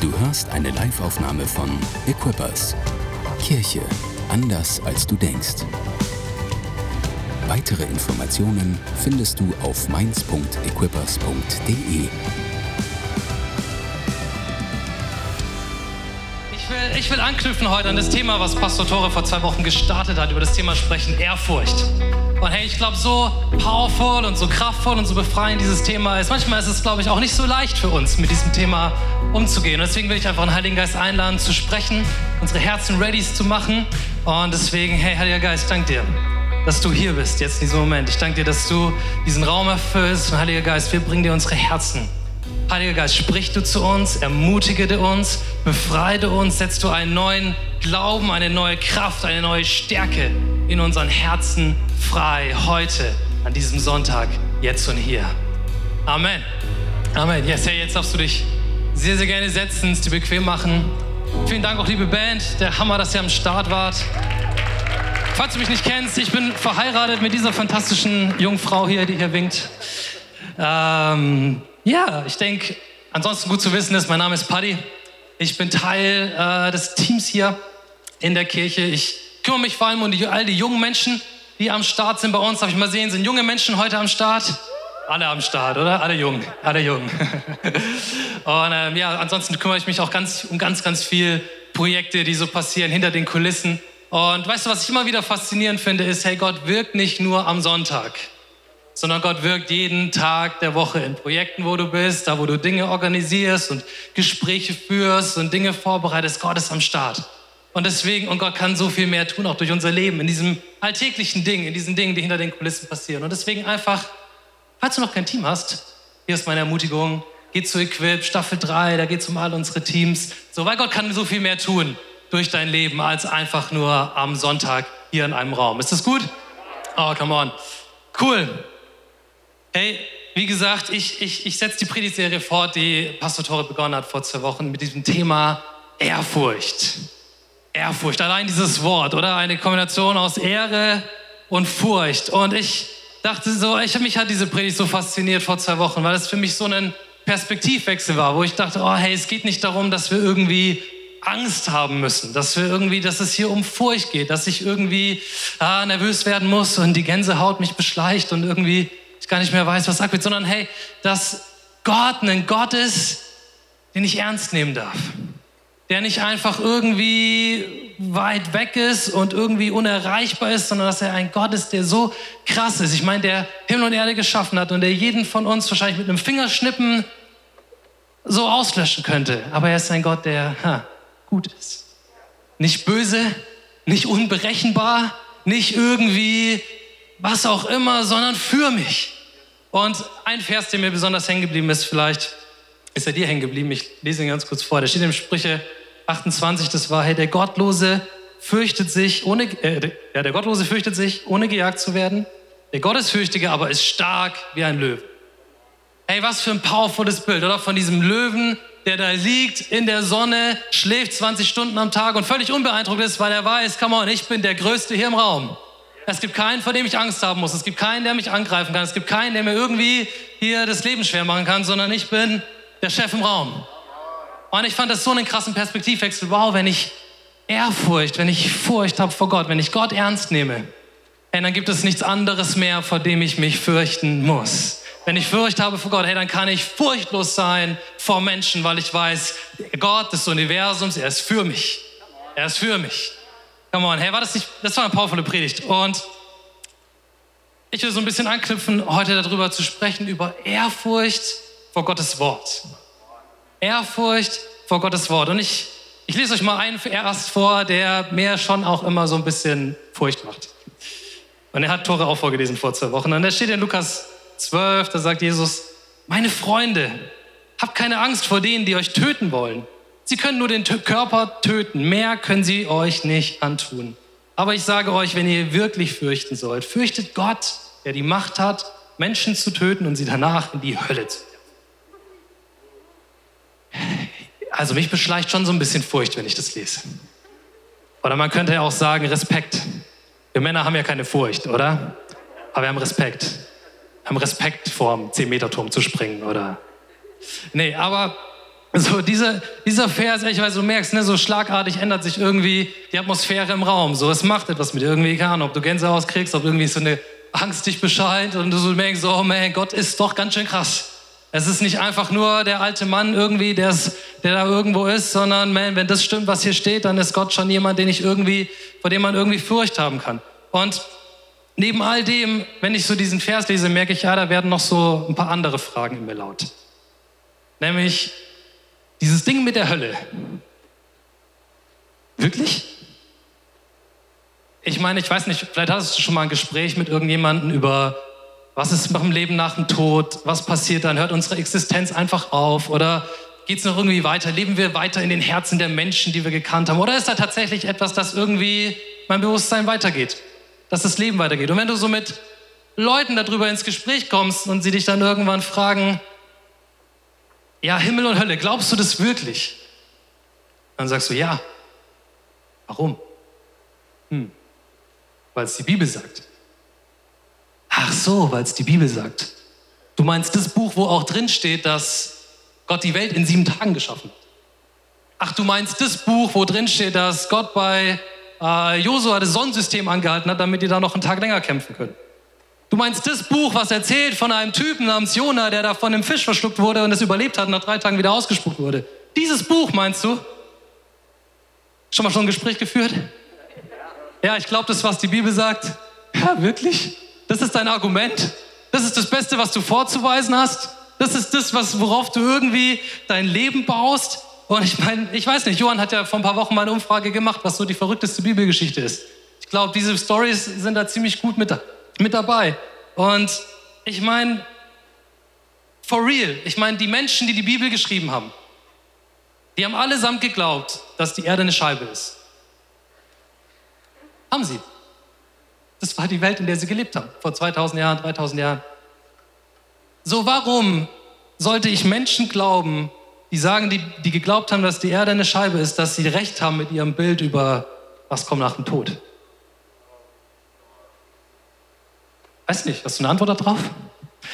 Du hörst eine Live-Aufnahme von Equippers. Kirche anders als du denkst. Weitere Informationen findest du auf mainz.equippers.de. Ich will, ich will anknüpfen heute an das Thema, was Pastor Tore vor zwei Wochen gestartet hat, über das Thema sprechen, Ehrfurcht. Und hey, ich glaube, so powerful und so kraftvoll und so befreiend dieses Thema ist. Manchmal ist es, glaube ich, auch nicht so leicht für uns, mit diesem Thema umzugehen. Und deswegen will ich einfach den Heiligen Geist einladen, zu sprechen, unsere Herzen ready zu machen. Und deswegen, hey, Heiliger Geist, dank dir, dass du hier bist, jetzt in diesem Moment. Ich danke dir, dass du diesen Raum erfüllst. Und Heiliger Geist, wir bringen dir unsere Herzen. Heiliger Geist, sprich du zu uns, ermutige uns, befreie uns, setzt du einen neuen Glauben, eine neue Kraft, eine neue Stärke in unseren Herzen frei heute, an diesem Sonntag, jetzt und hier. Amen. Amen. Yes, hey, jetzt darfst du dich sehr, sehr gerne setzen, es dir bequem machen. Vielen Dank auch, liebe Band. Der Hammer, dass ihr am Start wart. Falls du mich nicht kennst, ich bin verheiratet mit dieser fantastischen jungen Frau hier, die hier winkt. Ähm, ja, ich denke, ansonsten gut zu wissen ist, mein Name ist Paddy. Ich bin Teil äh, des Teams hier in der Kirche. Ich kümmere mich vor allem um die, all die jungen Menschen, die am Start sind bei uns. Darf ich mal sehen, sind junge Menschen heute am Start? Alle am Start, oder? Alle jung, alle jung. Und ähm, ja, ansonsten kümmere ich mich auch ganz, um ganz, ganz viele Projekte, die so passieren hinter den Kulissen. Und weißt du, was ich immer wieder faszinierend finde, ist, hey, Gott wirkt nicht nur am Sonntag, sondern Gott wirkt jeden Tag der Woche in Projekten, wo du bist, da wo du Dinge organisierst und Gespräche führst und Dinge vorbereitest. Gott ist am Start. Und deswegen, und Gott kann so viel mehr tun, auch durch unser Leben, in diesem alltäglichen Ding, in diesen Dingen, die hinter den Kulissen passieren. Und deswegen einfach, falls du noch kein Team hast, hier ist meine Ermutigung, geh zu Equip, Staffel 3, da geht es um all unsere Teams. So, weil Gott kann so viel mehr tun durch dein Leben, als einfach nur am Sonntag hier in einem Raum. Ist das gut? Oh, come on. Cool. Hey, wie gesagt, ich, ich, ich setze die Predigtserie fort, die Pastor Tore begonnen hat vor zwei Wochen mit diesem Thema Ehrfurcht. Ehrfurcht, allein dieses Wort, oder? Eine Kombination aus Ehre und Furcht. Und ich dachte so, ich mich hat diese Predigt so fasziniert vor zwei Wochen, weil es für mich so ein Perspektivwechsel war, wo ich dachte, oh hey, es geht nicht darum, dass wir irgendwie Angst haben müssen, dass wir irgendwie, dass es hier um Furcht geht, dass ich irgendwie ah, nervös werden muss und die Gänsehaut mich beschleicht und irgendwie ich gar nicht mehr weiß, was wird, sondern hey, dass Gott ein Gott ist, den ich ernst nehmen darf der nicht einfach irgendwie weit weg ist und irgendwie unerreichbar ist, sondern dass er ein Gott ist, der so krass ist. Ich meine, der Himmel und Erde geschaffen hat und der jeden von uns wahrscheinlich mit einem Fingerschnippen so auslöschen könnte. Aber er ist ein Gott, der ha, gut ist. Nicht böse, nicht unberechenbar, nicht irgendwie was auch immer, sondern für mich. Und ein Vers, der mir besonders hängen geblieben ist, vielleicht ist er dir hängen geblieben. Ich lese ihn ganz kurz vor. Der steht im Sprüche 28, das war, hey, der Gottlose fürchtet sich, ohne, äh, ja, der Gottlose fürchtet sich, ohne gejagt zu werden. Der Gottesfürchtige aber ist stark wie ein Löwe. Hey, was für ein powervolles Bild, oder? Von diesem Löwen, der da liegt in der Sonne, schläft 20 Stunden am Tag und völlig unbeeindruckt ist, weil er weiß, come on, ich bin der Größte hier im Raum. Es gibt keinen, vor dem ich Angst haben muss. Es gibt keinen, der mich angreifen kann. Es gibt keinen, der mir irgendwie hier das Leben schwer machen kann, sondern ich bin der Chef im Raum. Und ich fand das so einen krassen Perspektivwechsel. Wow, wenn ich Ehrfurcht, wenn ich Furcht habe vor Gott, wenn ich Gott ernst nehme, hey, dann gibt es nichts anderes mehr, vor dem ich mich fürchten muss. Wenn ich Furcht habe vor Gott, hey, dann kann ich furchtlos sein vor Menschen, weil ich weiß, Gott des Universums, er ist für mich. Er ist für mich. Come on, hey, war das nicht, das war eine powervolle Predigt. Und ich will so ein bisschen anknüpfen, heute darüber zu sprechen, über Ehrfurcht vor Gottes Wort. Ehrfurcht vor Gottes Wort. Und ich, ich lese euch mal einen Vers vor, der mir schon auch immer so ein bisschen Furcht macht. Und er hat Tore auch vorgelesen vor zwei Wochen. Und da steht in Lukas 12, da sagt Jesus, meine Freunde, habt keine Angst vor denen, die euch töten wollen. Sie können nur den Körper töten, mehr können sie euch nicht antun. Aber ich sage euch, wenn ihr wirklich fürchten sollt, fürchtet Gott, der die Macht hat, Menschen zu töten und sie danach in die Hölle zu Also mich beschleicht schon so ein bisschen Furcht, wenn ich das lese. Oder man könnte ja auch sagen, Respekt. Wir Männer haben ja keine Furcht, oder? Aber wir haben Respekt. Wir haben Respekt vor dem 10-Meter-Turm zu springen, oder? Nee, aber So, diese, dieser Vers, ich weiß, du merkst, ne, so schlagartig ändert sich irgendwie die Atmosphäre im Raum. So, es macht etwas mit dir. Irgendwie, keine Ahnung, ob du Gänsehaus kriegst, ob irgendwie so eine Angst dich bescheint und du so merkst, oh man, Gott ist doch ganz schön krass. Es ist nicht einfach nur der alte Mann irgendwie, der da irgendwo ist, sondern man, wenn das stimmt, was hier steht, dann ist Gott schon jemand, den ich irgendwie, vor dem man irgendwie Furcht haben kann. Und neben all dem, wenn ich so diesen Vers lese, merke ich, ja, da werden noch so ein paar andere Fragen in mir laut. Nämlich, dieses Ding mit der Hölle. Wirklich? Ich meine, ich weiß nicht, vielleicht hast du schon mal ein Gespräch mit irgendjemandem über, was ist mit dem Leben nach dem Tod, was passiert dann, hört unsere Existenz einfach auf oder geht es noch irgendwie weiter, leben wir weiter in den Herzen der Menschen, die wir gekannt haben oder ist da tatsächlich etwas, das irgendwie mein Bewusstsein weitergeht, dass das Leben weitergeht. Und wenn du so mit Leuten darüber ins Gespräch kommst und sie dich dann irgendwann fragen, ja, Himmel und Hölle, glaubst du das wirklich? Dann sagst du, ja. Warum? Hm. Weil es die Bibel sagt. Ach so, weil es die Bibel sagt. Du meinst das Buch, wo auch drin steht, dass Gott die Welt in sieben Tagen geschaffen hat. Ach, du meinst das Buch, wo drin steht, dass Gott bei äh, Josua das Sonnensystem angehalten hat, damit die da noch einen Tag länger kämpfen können. Du meinst das Buch, was erzählt von einem Typen namens Jona, der da von einem Fisch verschluckt wurde und es überlebt hat und nach drei Tagen wieder ausgespuckt wurde. Dieses Buch meinst du? Schon mal schon ein Gespräch geführt? Ja, ich glaube, das was die Bibel sagt. Ja, wirklich? Das ist dein Argument? Das ist das Beste, was du vorzuweisen hast? Das ist das, was, worauf du irgendwie dein Leben baust? Und ich meine, ich weiß nicht, Johann hat ja vor ein paar Wochen mal eine Umfrage gemacht, was so die verrückteste Bibelgeschichte ist. Ich glaube, diese Stories sind da ziemlich gut mit mit dabei. Und ich meine, for real, ich meine, die Menschen, die die Bibel geschrieben haben, die haben allesamt geglaubt, dass die Erde eine Scheibe ist. Haben sie. Das war die Welt, in der sie gelebt haben, vor 2000 Jahren, 3000 Jahren. So, warum sollte ich Menschen glauben, die sagen, die, die geglaubt haben, dass die Erde eine Scheibe ist, dass sie recht haben mit ihrem Bild über, was kommt nach dem Tod? Weiß nicht, hast du eine Antwort darauf?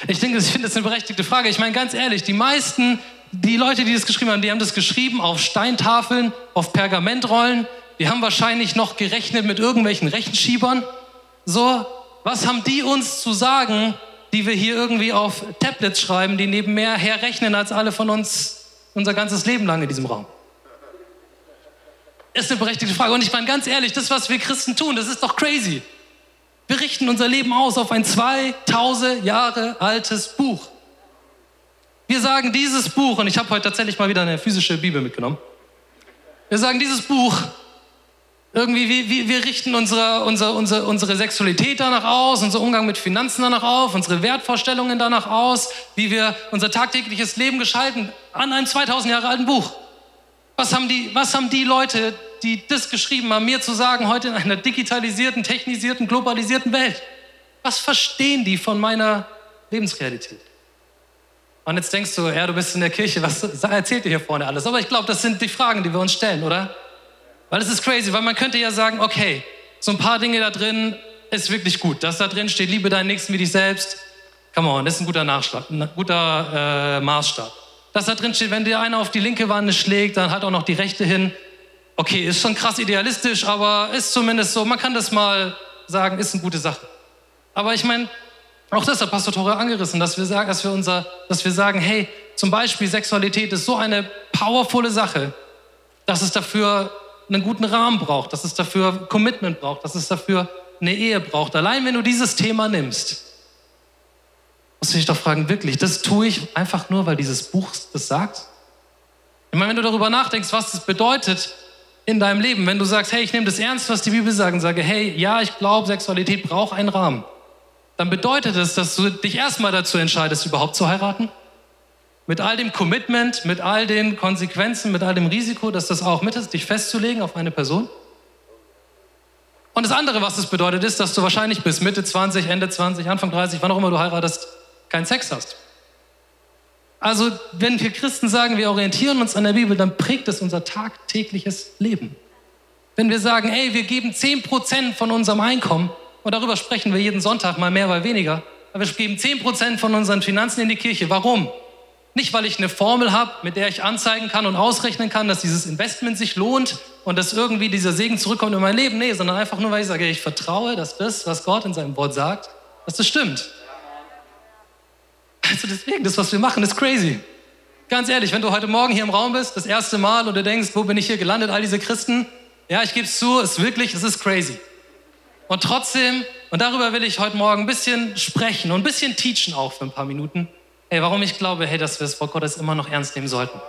Ich denke, ich finde das eine berechtigte Frage. Ich meine, ganz ehrlich, die meisten, die Leute, die das geschrieben haben, die haben das geschrieben auf Steintafeln, auf Pergamentrollen. Die haben wahrscheinlich noch gerechnet mit irgendwelchen Rechenschiebern. So, was haben die uns zu sagen, die wir hier irgendwie auf Tablets schreiben, die nebenher herrechnen als alle von uns unser ganzes Leben lang in diesem Raum? Ist eine berechtigte Frage. Und ich meine, ganz ehrlich, das, was wir Christen tun, das ist doch crazy. Wir richten unser Leben aus auf ein 2000 Jahre altes Buch. Wir sagen, dieses Buch, und ich habe heute tatsächlich mal wieder eine physische Bibel mitgenommen. Wir sagen, dieses Buch, irgendwie, wir, wir richten unsere, unsere, unsere, unsere Sexualität danach aus, unser Umgang mit Finanzen danach auf, unsere Wertvorstellungen danach aus, wie wir unser tagtägliches Leben gestalten, an einem 2000 Jahre alten Buch. Was haben die, was haben die Leute, die das geschrieben haben, mir zu sagen, heute in einer digitalisierten, technisierten, globalisierten Welt, was verstehen die von meiner Lebensrealität? Und jetzt denkst du, ja, du bist in der Kirche, was erzählt ihr hier vorne alles? Aber ich glaube, das sind die Fragen, die wir uns stellen, oder? Weil es ist crazy, weil man könnte ja sagen, okay, so ein paar Dinge da drin ist wirklich gut. Dass da drin steht, liebe deinen Nächsten wie dich selbst, come on, das ist ein guter, Nachschlag, ein guter äh, Maßstab. Dass da drin steht, wenn dir einer auf die linke Wanne schlägt, dann hat auch noch die rechte hin okay, ist schon krass idealistisch, aber ist zumindest so, man kann das mal sagen, ist eine gute Sache. Aber ich meine, auch das hat Pastor Tore angerissen, dass wir sagen, dass wir unser, dass wir sagen, hey, zum Beispiel Sexualität ist so eine powervolle Sache, dass es dafür einen guten Rahmen braucht, dass es dafür Commitment braucht, dass es dafür eine Ehe braucht. Allein wenn du dieses Thema nimmst, musst du dich doch fragen, wirklich, das tue ich einfach nur, weil dieses Buch das sagt? Ich meine, wenn du darüber nachdenkst, was das bedeutet, in deinem Leben, wenn du sagst, hey, ich nehme das ernst, was die Bibel sagt und sage, hey, ja, ich glaube, Sexualität braucht einen Rahmen, dann bedeutet das, dass du dich erstmal dazu entscheidest, überhaupt zu heiraten. Mit all dem Commitment, mit all den Konsequenzen, mit all dem Risiko, dass das auch mit ist, dich festzulegen auf eine Person. Und das andere, was es bedeutet, ist, dass du wahrscheinlich bis Mitte 20, Ende 20, Anfang 30, wann auch immer du heiratest, keinen Sex hast. Also wenn wir Christen sagen, wir orientieren uns an der Bibel, dann prägt es unser tagtägliches Leben. Wenn wir sagen, ey, wir geben 10% von unserem Einkommen, und darüber sprechen wir jeden Sonntag, mal mehr, mal weniger, aber wir geben 10% von unseren Finanzen in die Kirche. Warum? Nicht, weil ich eine Formel habe, mit der ich anzeigen kann und ausrechnen kann, dass dieses Investment sich lohnt und dass irgendwie dieser Segen zurückkommt in mein Leben. Nee, sondern einfach nur, weil ich sage, ich vertraue, dass das, was Gott in seinem Wort sagt, dass das stimmt. Also deswegen, das, was wir machen, ist crazy. Ganz ehrlich, wenn du heute Morgen hier im Raum bist, das erste Mal und du denkst, wo bin ich hier gelandet, all diese Christen, ja, ich gebe es zu, es ist wirklich, es ist crazy. Und trotzdem, und darüber will ich heute Morgen ein bisschen sprechen und ein bisschen teachen auch für ein paar Minuten, Hey, warum ich glaube, hey, dass wir das Wort Gottes immer noch ernst nehmen sollten.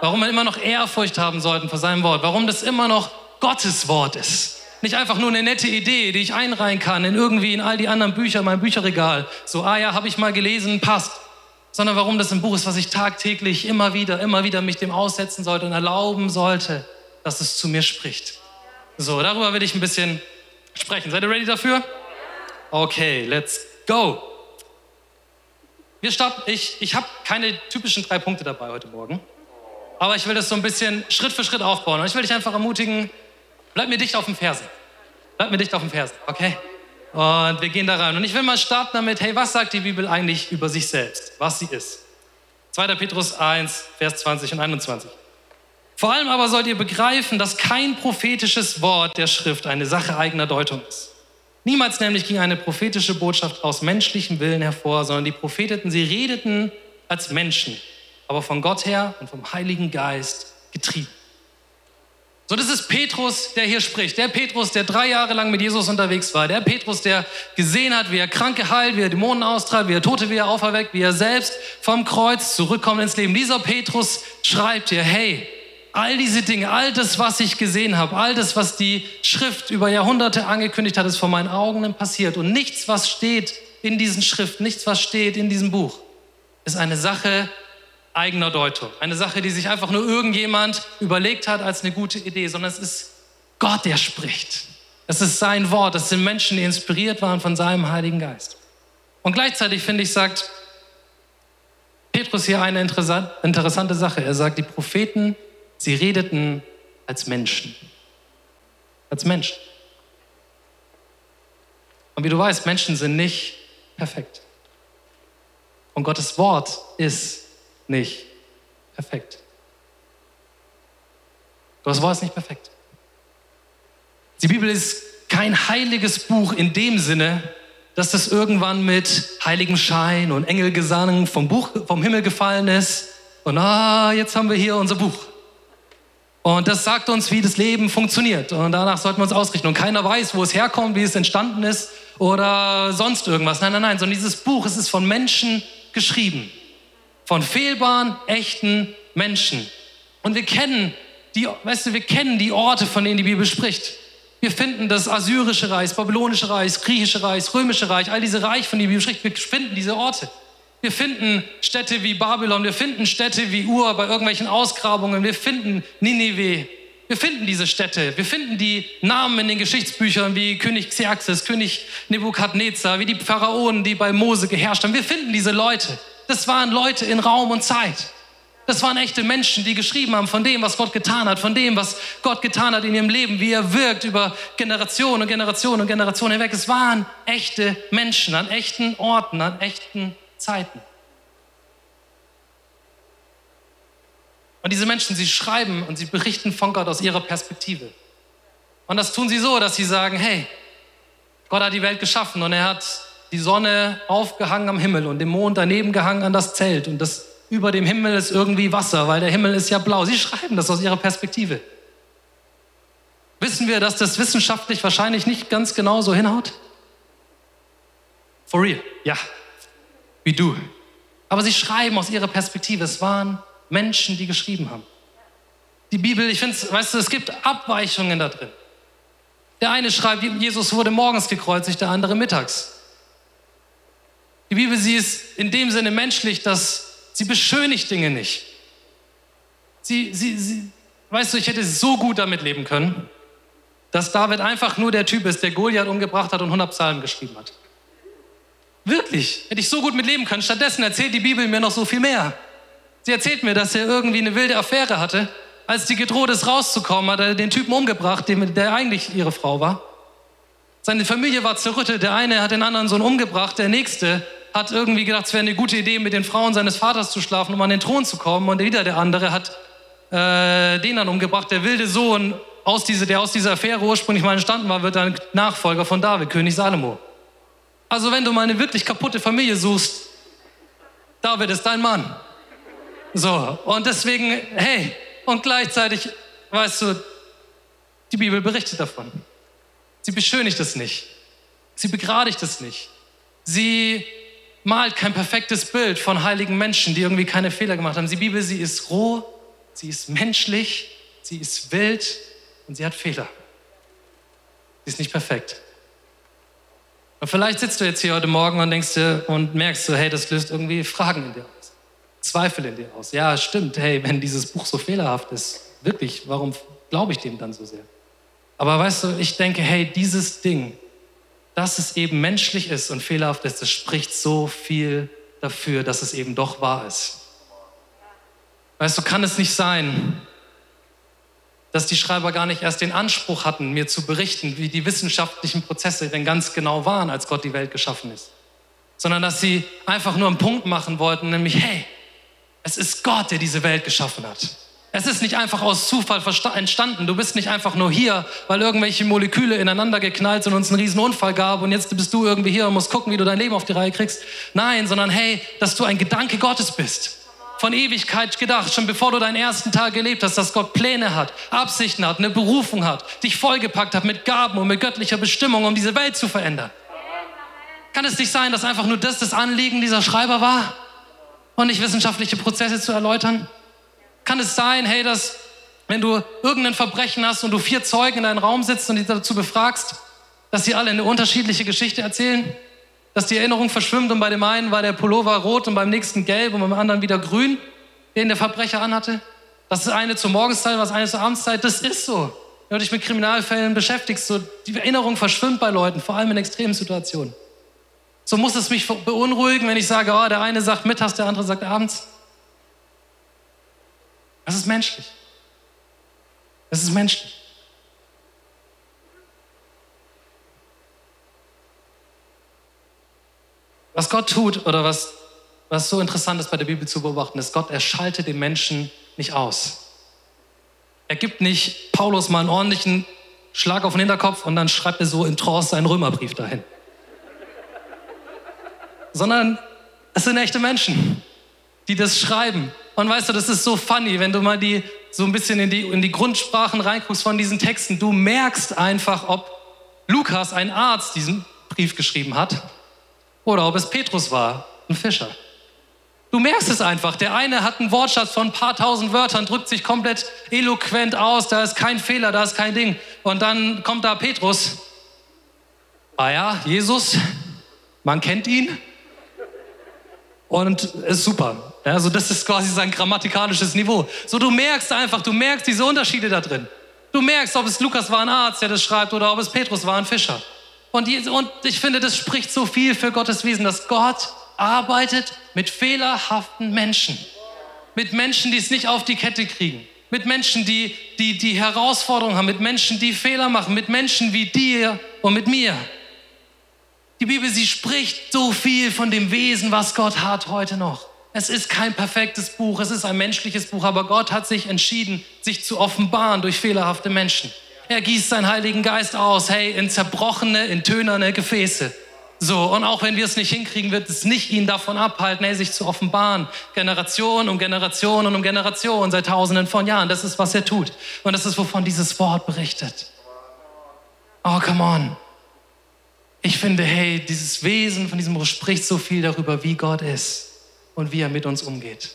Warum wir immer noch Ehrfurcht haben sollten vor seinem Wort. Warum das immer noch Gottes Wort ist. Nicht einfach nur eine nette Idee, die ich einreihen kann in irgendwie in all die anderen Bücher, mein Bücherregal. So, ah ja, habe ich mal gelesen, passt. Sondern warum das ein Buch ist, was ich tagtäglich immer wieder, immer wieder mich dem aussetzen sollte und erlauben sollte, dass es zu mir spricht. So, darüber will ich ein bisschen sprechen. Seid ihr ready dafür? Okay, let's go. Wir starten, ich, ich habe keine typischen drei Punkte dabei heute Morgen, aber ich will das so ein bisschen Schritt für Schritt aufbauen. Und ich will dich einfach ermutigen, bleib mir dicht auf dem Fersen. Bleib mir dicht auf dem Fersen, okay? Und wir gehen da rein. Und ich will mal starten damit, hey, was sagt die Bibel eigentlich über sich selbst, was sie ist? 2. Petrus 1, Vers 20 und 21. Vor allem aber sollt ihr begreifen, dass kein prophetisches Wort der Schrift eine Sache eigener Deutung ist. Niemals nämlich ging eine prophetische Botschaft aus menschlichem Willen hervor, sondern die Propheteten, sie redeten als Menschen, aber von Gott her und vom Heiligen Geist getrieben. So, das ist Petrus, der hier spricht. Der Petrus, der drei Jahre lang mit Jesus unterwegs war. Der Petrus, der gesehen hat, wie er Kranke heilt, wie er Dämonen austreibt, wie er Tote wieder auferweckt, wie er selbst vom Kreuz zurückkommt ins Leben. Dieser Petrus schreibt hier, hey, all diese Dinge, all das, was ich gesehen habe, all das, was die Schrift über Jahrhunderte angekündigt hat, ist vor meinen Augen passiert. Und nichts, was steht in diesen Schriften, nichts, was steht in diesem Buch, ist eine Sache eigener Deutung. Eine Sache, die sich einfach nur irgendjemand überlegt hat als eine gute Idee, sondern es ist Gott, der spricht. Es ist sein Wort. Es sind Menschen, die inspiriert waren von seinem Heiligen Geist. Und gleichzeitig, finde ich, sagt Petrus hier eine interessante Sache. Er sagt, die Propheten Sie redeten als Menschen. Als Menschen. Und wie du weißt, Menschen sind nicht perfekt. Und Gottes Wort ist nicht perfekt. Gottes Wort ist nicht perfekt. Die Bibel ist kein heiliges Buch in dem Sinne, dass das irgendwann mit heiligem Schein und Engelgesang vom, Buch, vom Himmel gefallen ist. Und ah, jetzt haben wir hier unser Buch. Und das sagt uns, wie das Leben funktioniert. Und danach sollten wir uns ausrichten. Und keiner weiß, wo es herkommt, wie es entstanden ist oder sonst irgendwas. Nein, nein, nein, sondern dieses Buch, es ist von Menschen geschrieben. Von fehlbaren, echten Menschen. Und wir kennen die, weißt du, wir kennen die Orte, von denen die Bibel spricht. Wir finden das Assyrische Reich, Babylonische Reich, Griechische Reich, Römische Reich, all diese Reich, von denen die Bibel spricht. Wir finden diese Orte. Wir finden Städte wie Babylon, wir finden Städte wie Ur bei irgendwelchen Ausgrabungen, wir finden Ninive, wir finden diese Städte, wir finden die Namen in den Geschichtsbüchern wie König Xerxes, König Nebukadnezar, wie die Pharaonen, die bei Mose geherrscht haben. Wir finden diese Leute. Das waren Leute in Raum und Zeit. Das waren echte Menschen, die geschrieben haben von dem, was Gott getan hat, von dem, was Gott getan hat in ihrem Leben, wie er wirkt über Generationen und Generationen und Generationen hinweg. Es waren echte Menschen an echten Orten, an echten Zeiten. Und diese Menschen, sie schreiben und sie berichten von Gott aus ihrer Perspektive. Und das tun sie so, dass sie sagen, hey, Gott hat die Welt geschaffen und er hat die Sonne aufgehangen am Himmel und den Mond daneben gehangen an das Zelt und das über dem Himmel ist irgendwie Wasser, weil der Himmel ist ja blau. Sie schreiben das aus ihrer Perspektive. Wissen wir, dass das wissenschaftlich wahrscheinlich nicht ganz genau so hinhaut? For real, ja, wie du. Aber sie schreiben aus ihrer Perspektive. Es waren Menschen, die geschrieben haben. Die Bibel, ich finde, weißt du, es gibt Abweichungen da drin. Der eine schreibt, Jesus wurde morgens gekreuzigt, der andere mittags. Die Bibel, sie ist in dem Sinne menschlich, dass sie beschönigt Dinge nicht. Sie, sie, sie, weißt du, ich hätte so gut damit leben können, dass David einfach nur der Typ ist, der Goliath umgebracht hat und 100 Psalmen geschrieben hat. Wirklich, hätte ich so gut mitleben können. Stattdessen erzählt die Bibel mir noch so viel mehr. Sie erzählt mir, dass er irgendwie eine wilde Affäre hatte. Als die gedroht ist, rauszukommen, hat er den Typen umgebracht, der eigentlich ihre Frau war. Seine Familie war zerrüttet. Der eine hat den anderen Sohn umgebracht. Der nächste hat irgendwie gedacht, es wäre eine gute Idee, mit den Frauen seines Vaters zu schlafen, um an den Thron zu kommen. Und wieder der andere hat äh, den dann umgebracht. Der wilde Sohn, aus diese, der aus dieser Affäre ursprünglich mal entstanden war, wird dann Nachfolger von David, König Salomo. Also wenn du mal eine wirklich kaputte Familie suchst, David ist dein Mann. So, und deswegen, hey, und gleichzeitig, weißt du, die Bibel berichtet davon. Sie beschönigt es nicht. Sie begradigt es nicht. Sie malt kein perfektes Bild von heiligen Menschen, die irgendwie keine Fehler gemacht haben. Die Bibel, sie ist roh, sie ist menschlich, sie ist wild und sie hat Fehler. Sie ist nicht perfekt. Und vielleicht sitzt du jetzt hier heute Morgen und denkst dir und merkst so, hey, das löst irgendwie Fragen in dir aus. Zweifel in dir aus. Ja, stimmt, hey, wenn dieses Buch so fehlerhaft ist, wirklich, warum glaube ich dem dann so sehr? Aber weißt du, ich denke, hey, dieses Ding, dass es eben menschlich ist und fehlerhaft ist, das spricht so viel dafür, dass es eben doch wahr ist. Weißt du, kann es nicht sein, dass die Schreiber gar nicht erst den Anspruch hatten, mir zu berichten, wie die wissenschaftlichen Prozesse denn ganz genau waren, als Gott die Welt geschaffen ist, sondern dass sie einfach nur einen Punkt machen wollten, nämlich, hey, es ist Gott, der diese Welt geschaffen hat. Es ist nicht einfach aus Zufall entstanden. Du bist nicht einfach nur hier, weil irgendwelche Moleküle ineinander geknallt sind und es einen riesen Unfall gab und jetzt bist du irgendwie hier und musst gucken, wie du dein Leben auf die Reihe kriegst. Nein, sondern hey, dass du ein Gedanke Gottes bist. Von Ewigkeit gedacht, schon bevor du deinen ersten Tag gelebt hast, dass Gott Pläne hat, Absichten hat, eine Berufung hat, dich vollgepackt hat mit Gaben und mit göttlicher Bestimmung, um diese Welt zu verändern. Kann es nicht sein, dass einfach nur das das Anliegen dieser Schreiber war und nicht wissenschaftliche Prozesse zu erläutern? Kann es sein, hey, dass wenn du irgendein Verbrechen hast und du vier Zeugen in deinen Raum sitzt und die dazu befragst, dass sie alle eine unterschiedliche Geschichte erzählen? Dass die Erinnerung verschwimmt und bei dem einen war der Pullover rot und beim nächsten gelb und beim anderen wieder grün, den der Verbrecher anhatte? Das eine zur Morgenszeit, was eine zur Abendszeit. Das ist so. Wenn du dich mit Kriminalfällen beschäftigst, so die Erinnerung verschwimmt bei Leuten, vor allem in extremen Situationen. So muss es mich beunruhigen, wenn ich sage, oh, der eine sagt mittags, der andere sagt abends. Das ist menschlich. Das ist menschlich. Was Gott tut oder was, was so interessant ist bei der Bibel zu beobachten, ist, Gott erschaltet den Menschen nicht aus. Er gibt nicht Paulus mal einen ordentlichen Schlag auf den Hinterkopf und dann schreibt er so in Trance seinen Römerbrief dahin. Sondern es sind echte Menschen, die das schreiben und weißt du, das ist so funny, wenn du mal die, so ein bisschen in die, in die Grundsprachen reinguckst von diesen Texten. Du merkst einfach, ob Lukas, ein Arzt, diesen Brief geschrieben hat oder ob es Petrus war, ein Fischer. Du merkst es einfach. Der eine hat einen Wortschatz von ein paar tausend Wörtern, drückt sich komplett eloquent aus, da ist kein Fehler, da ist kein Ding. Und dann kommt da Petrus. Ah ja, Jesus, man kennt ihn. Und ist super. Also das ist quasi sein grammatikalisches Niveau. So du merkst einfach, du merkst diese Unterschiede da drin. Du merkst, ob es Lukas war ein Arzt, der das schreibt, oder ob es Petrus war ein Fischer. Und, ich finde, das spricht so viel für Gottes Wesen, dass Gott arbeitet mit fehlerhaften Menschen. Mit Menschen, die es nicht auf die Kette kriegen. Mit Menschen, die, die, die Herausforderungen haben. Mit Menschen, die Fehler machen. Mit Menschen wie dir und mit mir. Die Bibel, sie spricht so viel von dem Wesen, was Gott hat heute noch. Es ist kein perfektes Buch, es ist ein menschliches Buch, aber Gott hat sich entschieden, sich zu offenbaren durch fehlerhafte Menschen. Er gießt seinen Heiligen Geist aus, hey, in zerbrochene, in tönerne Gefäße. So, und auch wenn wir es nicht hinkriegen, wird es nicht ihn davon abhalten, hey, sich zu offenbaren. Generation um Generation und um Generation seit tausenden von Jahren. Das ist, was er tut. Und das ist, wovon dieses Wort berichtet. Oh, come on. Ich finde, hey, dieses Wesen von diesem Buch spricht so viel darüber, wie Gott ist und wie er mit uns umgeht.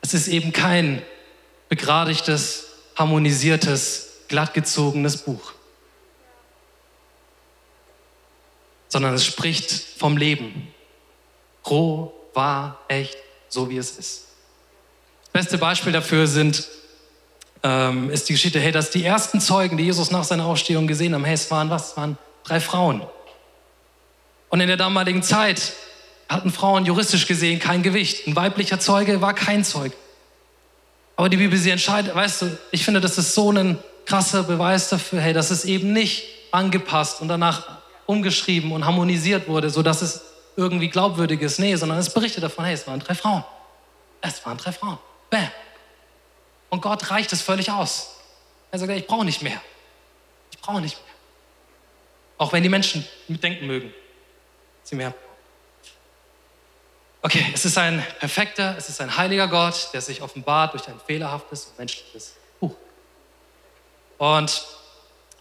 Es ist eben kein begradigtes, harmonisiertes, glattgezogenes Buch, sondern es spricht vom Leben. Roh, wahr, echt, so wie es ist. Das beste Beispiel dafür sind, ähm, ist die Geschichte, hey, dass die ersten Zeugen, die Jesus nach seiner Aufstehung gesehen haben, hey, es waren was? Es waren drei Frauen. Und in der damaligen Zeit hatten Frauen juristisch gesehen kein Gewicht. Ein weiblicher Zeuge war kein Zeug. Aber die Bibel, sie entscheidet, weißt du, ich finde, das ist so ein krasser Beweis dafür, hey, dass es eben nicht angepasst und danach umgeschrieben und harmonisiert wurde, sodass es irgendwie glaubwürdig ist. Nee, sondern es berichtet davon, hey, es waren drei Frauen. Es waren drei Frauen. Bam. Und Gott reicht es völlig aus. Er sagt, ich brauche nicht mehr. Ich brauche nicht mehr. Auch wenn die Menschen mitdenken mögen. Sie mehr. Okay, es ist ein perfekter, es ist ein heiliger Gott, der sich offenbart durch ein fehlerhaftes und menschliches. Und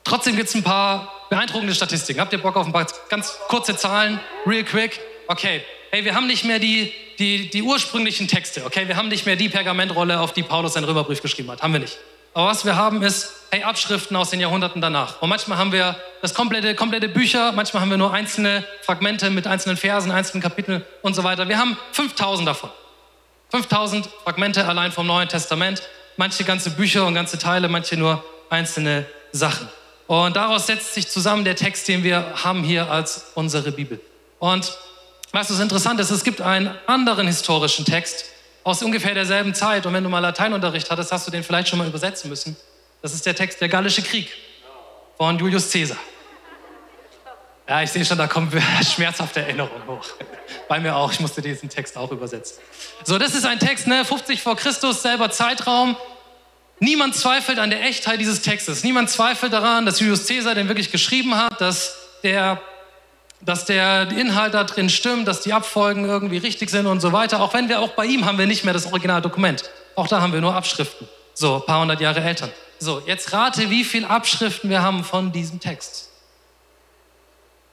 trotzdem gibt es ein paar beeindruckende Statistiken. Habt ihr Bock auf ein paar ganz kurze Zahlen? Real quick. Okay, hey, wir haben nicht mehr die, die, die ursprünglichen Texte, okay? Wir haben nicht mehr die Pergamentrolle, auf die Paulus seinen Römerbrief geschrieben hat. Haben wir nicht. Aber was wir haben ist, hey, Abschriften aus den Jahrhunderten danach. Und manchmal haben wir das komplette, komplette Bücher, manchmal haben wir nur einzelne Fragmente mit einzelnen Versen, einzelnen Kapiteln und so weiter. Wir haben 5000 davon. 5000 Fragmente allein vom Neuen Testament. Manche ganze Bücher und ganze Teile, manche nur einzelne Sachen. Und daraus setzt sich zusammen der Text, den wir haben hier als unsere Bibel. Und was ist interessant ist, es gibt einen anderen historischen Text, aus ungefähr derselben Zeit. Und wenn du mal Lateinunterricht hattest, hast du den vielleicht schon mal übersetzen müssen. Das ist der Text Der Gallische Krieg von Julius Caesar. Ja, ich sehe schon, da kommen schmerzhafte Erinnerungen hoch. Bei mir auch, ich musste diesen Text auch übersetzen. So, das ist ein Text, ne, 50 vor Christus, selber Zeitraum. Niemand zweifelt an der Echtheit dieses Textes. Niemand zweifelt daran, dass Julius Caesar den wirklich geschrieben hat, dass der dass der Inhalt da drin stimmt, dass die Abfolgen irgendwie richtig sind und so weiter. Auch wenn wir auch bei ihm haben wir nicht mehr das Originaldokument. Auch da haben wir nur Abschriften. So, ein paar hundert Jahre Eltern. So, jetzt rate, wie viele Abschriften wir haben von diesem Text.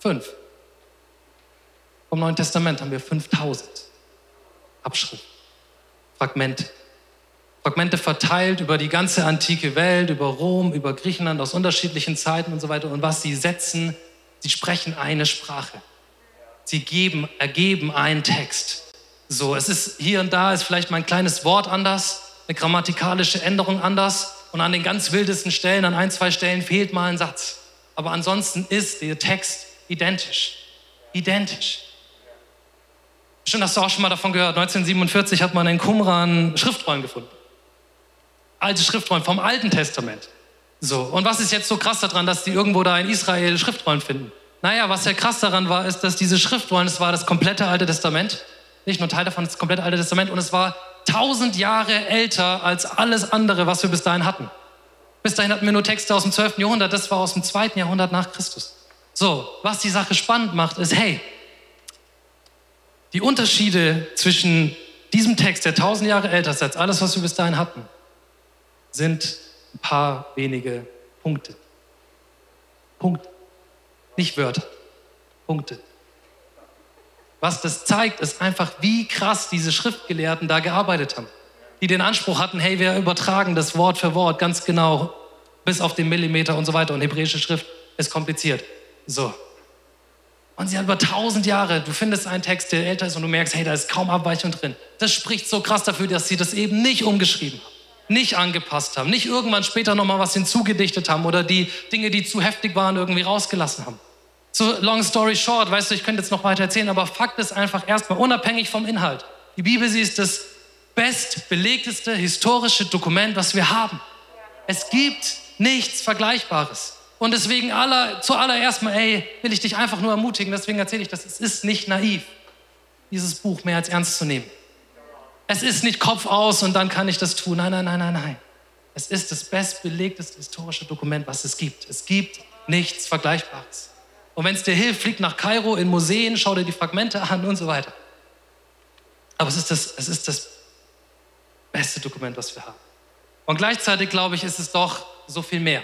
Fünf. Vom Neuen Testament haben wir 5000 Abschriften, Fragmente. Fragmente verteilt über die ganze antike Welt, über Rom, über Griechenland aus unterschiedlichen Zeiten und so weiter. Und was sie setzen, Sie sprechen eine Sprache. Sie geben, ergeben einen Text. So, es ist hier und da ist vielleicht mal ein kleines Wort anders, eine grammatikalische Änderung anders und an den ganz wildesten Stellen, an ein, zwei Stellen fehlt mal ein Satz. Aber ansonsten ist der Text identisch. Identisch. Schon hast du auch schon mal davon gehört. 1947 hat man in Qumran Schriftrollen gefunden. Alte Schriftrollen vom Alten Testament. So, und was ist jetzt so krass daran, dass die irgendwo da in Israel Schriftrollen finden? Naja, was ja krass daran war, ist, dass diese Schriftrollen, es war das komplette Alte Testament, nicht nur Teil davon, das komplette Alte Testament, und es war tausend Jahre älter als alles andere, was wir bis dahin hatten. Bis dahin hatten wir nur Texte aus dem 12. Jahrhundert, das war aus dem 2. Jahrhundert nach Christus. So, was die Sache spannend macht, ist, hey, die Unterschiede zwischen diesem Text, der tausend Jahre älter ist als alles, was wir bis dahin hatten, sind ein paar wenige Punkte. Punkte. Nicht Wörter. Punkte. Was das zeigt, ist einfach, wie krass diese Schriftgelehrten da gearbeitet haben. Die den Anspruch hatten, hey, wir übertragen das Wort für Wort ganz genau bis auf den Millimeter und so weiter. Und hebräische Schrift ist kompliziert. So. Und sie hat über tausend Jahre, du findest einen Text, der älter ist und du merkst, hey, da ist kaum Abweichung drin. Das spricht so krass dafür, dass sie das eben nicht umgeschrieben haben nicht angepasst haben, nicht irgendwann später nochmal was hinzugedichtet haben oder die Dinge, die zu heftig waren, irgendwie rausgelassen haben. So, long story short, weißt du, ich könnte jetzt noch weiter erzählen, aber Fakt ist einfach erstmal unabhängig vom Inhalt. Die Bibel, sie ist das bestbelegteste historische Dokument, was wir haben. Es gibt nichts Vergleichbares. Und deswegen aller, zuallererst mal, ey, will ich dich einfach nur ermutigen, deswegen erzähle ich das, es ist nicht naiv, dieses Buch mehr als ernst zu nehmen. Es ist nicht Kopf aus und dann kann ich das tun. Nein, nein, nein, nein, nein. Es ist das bestbelegteste historische Dokument, was es gibt. Es gibt nichts Vergleichbares. Und wenn es dir hilft, flieg nach Kairo in Museen, schau dir die Fragmente an und so weiter. Aber es ist das, es ist das beste Dokument, was wir haben. Und gleichzeitig glaube ich, ist es doch so viel mehr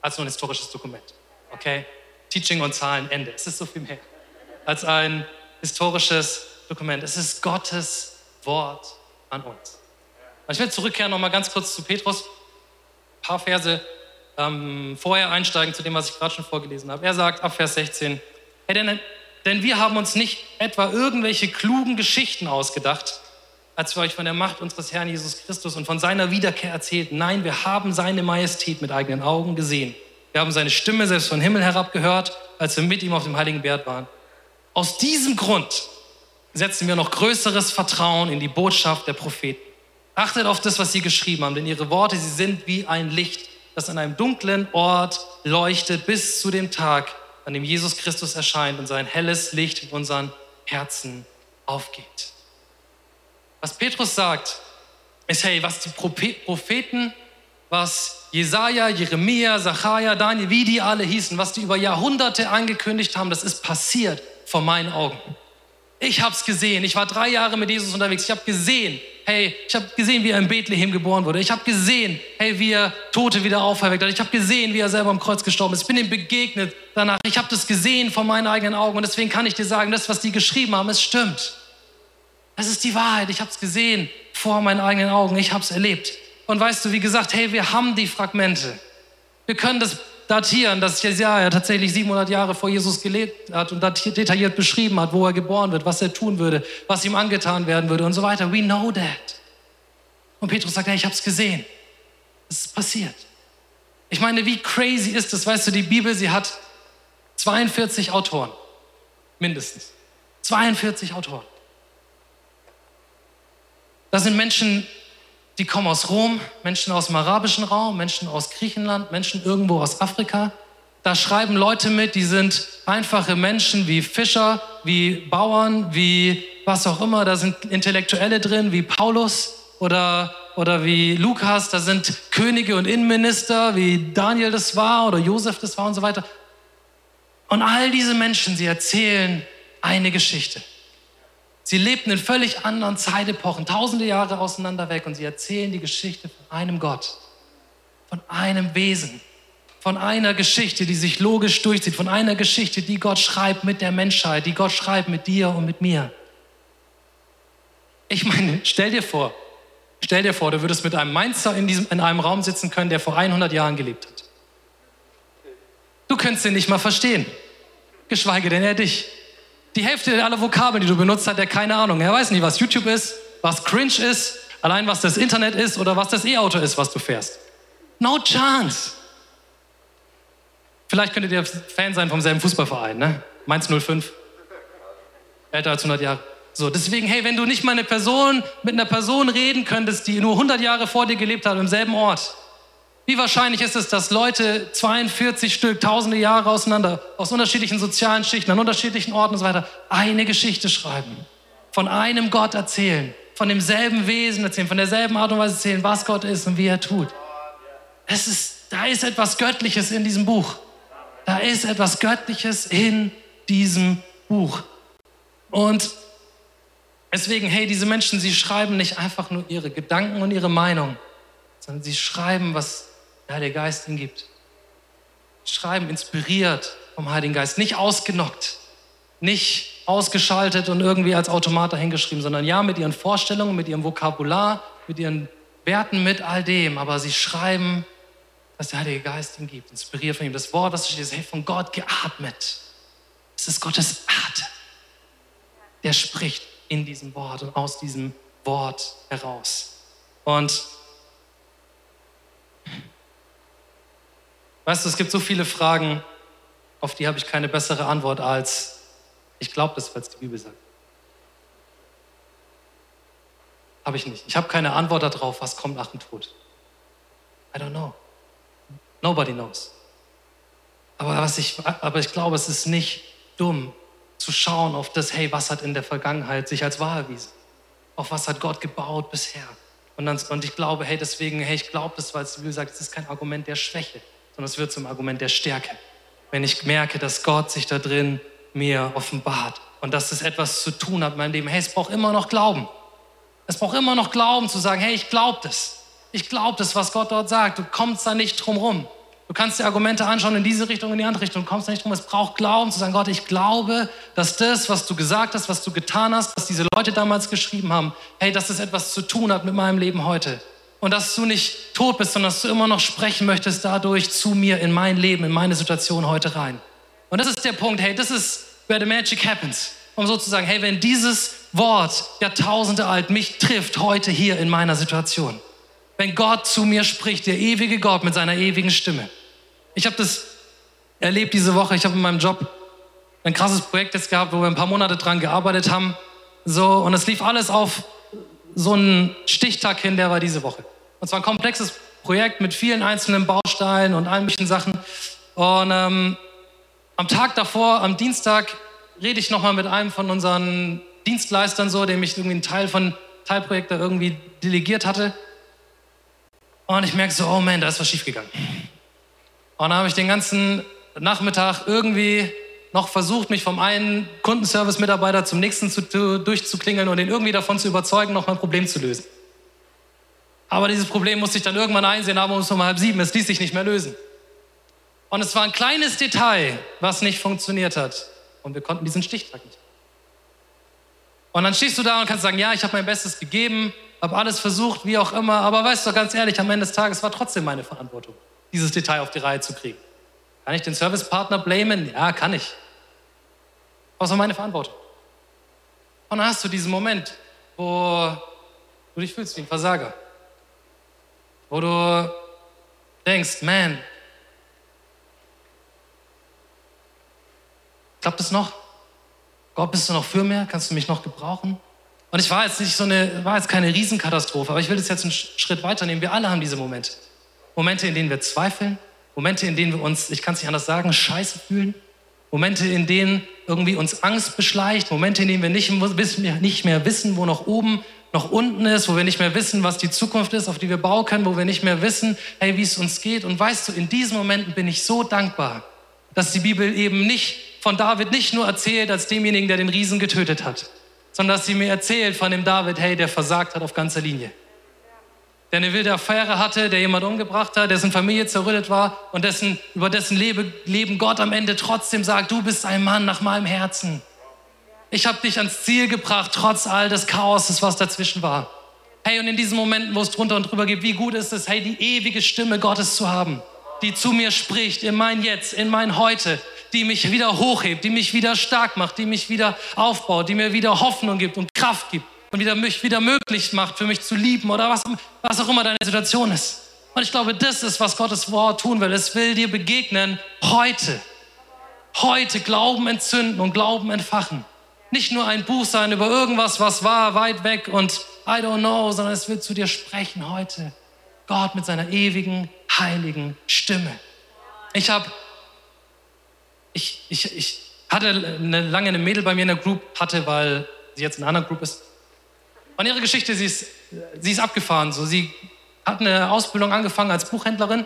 als nur ein historisches Dokument. Okay? Teaching und Zahlen, Ende. Es ist so viel mehr als ein historisches Dokument. Es ist Gottes Wort an uns. Und ich will zurückkehren noch mal ganz kurz zu Petrus. Ein paar Verse ähm, vorher einsteigen zu dem, was ich gerade schon vorgelesen habe. Er sagt ab Vers 16, hey, denn, denn wir haben uns nicht etwa irgendwelche klugen Geschichten ausgedacht, als wir euch von der Macht unseres Herrn Jesus Christus und von seiner Wiederkehr erzählten. Nein, wir haben seine Majestät mit eigenen Augen gesehen. Wir haben seine Stimme selbst vom Himmel herab gehört, als wir mit ihm auf dem heiligen Berg waren. Aus diesem Grund setzen wir noch größeres Vertrauen in die Botschaft der Propheten. Achtet auf das, was sie geschrieben haben, denn ihre Worte, sie sind wie ein Licht, das an einem dunklen Ort leuchtet bis zu dem Tag, an dem Jesus Christus erscheint und sein helles Licht in unseren Herzen aufgeht. Was Petrus sagt, ist, hey, was die Propheten, was Jesaja, Jeremia, Zachariah, Daniel, wie die alle hießen, was die über Jahrhunderte angekündigt haben, das ist passiert vor meinen Augen. Ich habe es gesehen. Ich war drei Jahre mit Jesus unterwegs. Ich habe gesehen, hey, ich habe gesehen, wie er in Bethlehem geboren wurde. Ich habe gesehen, hey, wie er Tote wieder auferweckt hat. Ich habe gesehen, wie er selber am Kreuz gestorben ist. Ich bin ihm begegnet danach. Ich habe das gesehen vor meinen eigenen Augen. Und deswegen kann ich dir sagen, das, was die geschrieben haben, es stimmt. Das ist die Wahrheit. Ich habe es gesehen vor meinen eigenen Augen. Ich habe es erlebt. Und weißt du, wie gesagt, hey, wir haben die Fragmente. Wir können das datieren, dass Jesaja tatsächlich 700 Jahre vor Jesus gelebt hat und detailliert beschrieben hat, wo er geboren wird, was er tun würde, was ihm angetan werden würde und so weiter. We know that. Und Petrus sagt, hey, ich habe es gesehen. Es ist passiert. Ich meine, wie crazy ist das? Weißt du, die Bibel, sie hat 42 Autoren. Mindestens. 42 Autoren. Das sind Menschen, die kommen aus Rom, Menschen aus dem arabischen Raum, Menschen aus Griechenland, Menschen irgendwo aus Afrika. Da schreiben Leute mit, die sind einfache Menschen wie Fischer, wie Bauern, wie was auch immer. Da sind Intellektuelle drin, wie Paulus oder, oder wie Lukas. Da sind Könige und Innenminister, wie Daniel das war oder Josef das war und so weiter. Und all diese Menschen, sie erzählen eine Geschichte. Sie lebten in völlig anderen Zeitepochen, tausende Jahre auseinander weg und sie erzählen die Geschichte von einem Gott, von einem Wesen, von einer Geschichte, die sich logisch durchzieht, von einer Geschichte, die Gott schreibt mit der Menschheit, die Gott schreibt mit dir und mit mir. Ich meine, stell dir vor, stell dir vor, du würdest mit einem Mainzer in, diesem, in einem Raum sitzen können, der vor 100 Jahren gelebt hat. Du könntest ihn nicht mal verstehen, geschweige denn er dich die Hälfte aller Vokabeln, die du benutzt, hat er keine Ahnung. Er weiß nicht, was YouTube ist, was Cringe ist, allein was das Internet ist oder was das E-Auto ist, was du fährst. No chance. Vielleicht könntet ihr Fan sein vom selben Fußballverein, ne? Mainz 05. Älter als 100 Jahre. So, deswegen, hey, wenn du nicht mal eine Person mit einer Person reden könntest, die nur 100 Jahre vor dir gelebt hat, im selben Ort, wie wahrscheinlich ist es, dass Leute 42 Stück, tausende Jahre auseinander, aus unterschiedlichen sozialen Schichten, an unterschiedlichen Orten und so weiter, eine Geschichte schreiben, von einem Gott erzählen, von demselben Wesen erzählen, von derselben Art und Weise erzählen, was Gott ist und wie er tut. Es ist, da ist etwas Göttliches in diesem Buch. Da ist etwas Göttliches in diesem Buch. Und deswegen, hey, diese Menschen, sie schreiben nicht einfach nur ihre Gedanken und ihre Meinung, sondern sie schreiben, was der Heilige Geist ihn gibt. Schreiben inspiriert vom Heiligen Geist, nicht ausgenockt, nicht ausgeschaltet und irgendwie als Automat dahingeschrieben, sondern ja mit ihren Vorstellungen, mit ihrem Vokabular, mit ihren Werten, mit all dem. Aber sie schreiben, was der Heilige Geist ihm gibt, inspiriert von ihm. Das Wort, das steht, ist hey, von Gott geatmet. Es ist Gottes Atem. Der spricht in diesem Wort und aus diesem Wort heraus. Und Weißt du, es gibt so viele Fragen, auf die habe ich keine bessere Antwort als, ich glaube das, was die Bibel sagt. Habe ich nicht. Ich habe keine Antwort darauf, was kommt nach dem Tod. I don't know. Nobody knows. Aber, was ich, aber ich glaube, es ist nicht dumm zu schauen auf das, hey, was hat in der Vergangenheit sich als wahr erwiesen? Auf was hat Gott gebaut bisher? Und, dann, und ich glaube, hey, deswegen, hey, ich glaube das, weil die Bibel sagt, es ist kein Argument der Schwäche sondern es wird zum Argument der Stärke. Wenn ich merke, dass Gott sich da drin mir offenbart und dass es etwas zu tun hat in meinem Leben. Hey, es braucht immer noch Glauben. Es braucht immer noch Glauben zu sagen, hey, ich glaube das. Ich glaube das, was Gott dort sagt. Du kommst da nicht drum rum. Du kannst dir Argumente anschauen in diese Richtung, in die andere Richtung. Du kommst da nicht drum. Es braucht Glauben zu sagen, Gott, ich glaube, dass das, was du gesagt hast, was du getan hast, was diese Leute damals geschrieben haben, hey, dass es etwas zu tun hat mit meinem Leben heute und dass du nicht tot bist, sondern dass du immer noch sprechen möchtest dadurch zu mir in mein Leben, in meine Situation heute rein. Und das ist der Punkt, hey, das ist where the magic happens. Um so zu sagen, hey, wenn dieses Wort Jahrtausende alt mich trifft heute hier in meiner Situation, wenn Gott zu mir spricht, der ewige Gott mit seiner ewigen Stimme. Ich habe das erlebt diese Woche, ich habe in meinem Job ein krasses Projekt jetzt gehabt, wo wir ein paar Monate dran gearbeitet haben. So, und es lief alles auf so einen Stichtag hin, der war diese Woche. Und zwar ein komplexes Projekt mit vielen einzelnen Bausteinen und allen möglichen Sachen. Und ähm, Am Tag davor, am Dienstag, rede ich nochmal mit einem von unseren Dienstleistern so, dem ich irgendwie einen Teil von Teilprojekt da irgendwie delegiert hatte. Und ich merke so, oh man, da ist was schiefgegangen. Und dann habe ich den ganzen Nachmittag irgendwie noch versucht, mich vom einen Kundenservice-Mitarbeiter zum nächsten zu, durchzuklingeln und ihn irgendwie davon zu überzeugen, noch mein Problem zu lösen. Aber dieses Problem musste ich dann irgendwann einsehen, aber um halb sieben, es ließ sich nicht mehr lösen. Und es war ein kleines Detail, was nicht funktioniert hat. Und wir konnten diesen Stichtag nicht. Und dann stehst du da und kannst sagen, ja, ich habe mein Bestes gegeben, habe alles versucht, wie auch immer, aber weißt du, ganz ehrlich, am Ende des Tages war trotzdem meine Verantwortung, dieses Detail auf die Reihe zu kriegen. Kann ich den Servicepartner blamen? Ja, kann ich. Es war meine Verantwortung. Und dann hast du diesen Moment, wo du dich fühlst wie ein Versager. Wo du denkst, man, klappt es noch? Gott, bist du noch für mir? Kannst du mich noch gebrauchen? Und ich war jetzt nicht so eine, war jetzt keine Riesenkatastrophe, aber ich will das jetzt einen Schritt weiternehmen. Wir alle haben diese Momente. Momente, in denen wir zweifeln, Momente, in denen wir uns, ich kann es nicht anders sagen, scheiße fühlen. Momente, in denen irgendwie uns Angst beschleicht. Momente, in denen wir nicht, nicht mehr wissen, wo noch oben, noch unten ist, wo wir nicht mehr wissen, was die Zukunft ist, auf die wir bauen können, wo wir nicht mehr wissen, hey, wie es uns geht. Und weißt du, in diesen Momenten bin ich so dankbar, dass die Bibel eben nicht von David nicht nur erzählt als demjenigen, der den Riesen getötet hat, sondern dass sie mir erzählt von dem David, hey, der versagt hat auf ganzer Linie. Der eine wilde Affäre hatte, der jemand umgebracht hat, dessen Familie zerrüttet war und dessen, über dessen Leben Gott am Ende trotzdem sagt, du bist ein Mann nach meinem Herzen. Ich habe dich ans Ziel gebracht, trotz all des Chaoses, was dazwischen war. Hey, und in diesen Momenten, wo es drunter und drüber geht, wie gut ist es, hey, die ewige Stimme Gottes zu haben, die zu mir spricht, in mein Jetzt, in mein Heute, die mich wieder hochhebt, die mich wieder stark macht, die mich wieder aufbaut, die mir wieder Hoffnung gibt und Kraft gibt und wieder mich wieder möglich macht, für mich zu lieben oder was, was auch immer deine Situation ist. Und ich glaube, das ist, was Gottes Wort tun will. Es will dir begegnen heute. Heute Glauben entzünden und Glauben entfachen. Nicht nur ein Buch sein über irgendwas, was war, weit weg und I don't know, sondern es will zu dir sprechen heute. Gott mit seiner ewigen, heiligen Stimme. Ich habe ich, ich, ich hatte eine, lange eine Mädel bei mir in der Group, hatte, weil sie jetzt in einer anderen Group ist. Und ihre Geschichte, sie ist, sie ist abgefahren. So, sie hat eine Ausbildung angefangen als Buchhändlerin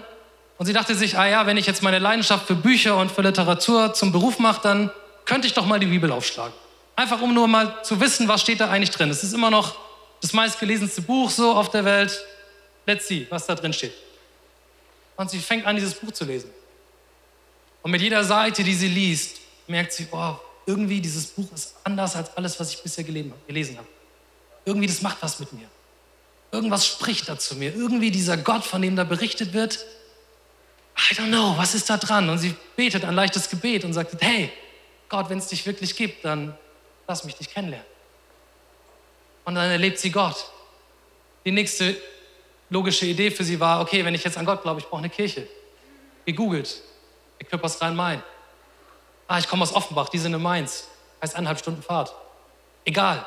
und sie dachte sich, ah ja, wenn ich jetzt meine Leidenschaft für Bücher und für Literatur zum Beruf mache, dann könnte ich doch mal die Bibel aufschlagen. Einfach um nur mal zu wissen, was steht da eigentlich drin. Es ist immer noch das meistgelesenste Buch so auf der Welt. Let's see, was da drin steht. Und sie fängt an, dieses Buch zu lesen. Und mit jeder Seite, die sie liest, merkt sie, oh, irgendwie dieses Buch ist anders als alles, was ich bisher gelesen habe. Irgendwie, das macht was mit mir. Irgendwas spricht da zu mir. Irgendwie dieser Gott, von dem da berichtet wird, I don't know, was ist da dran? Und sie betet ein leichtes Gebet und sagt, hey, Gott, wenn es dich wirklich gibt, dann lass mich dich kennenlernen. Und dann erlebt sie Gott. Die nächste logische Idee für sie war, okay, wenn ich jetzt an Gott glaube, ich brauche eine Kirche. Gegoogelt, Equippers Rhein-Main. Ah, ich komme aus Offenbach, die sind in Mainz. Heißt eineinhalb Stunden Fahrt. Egal.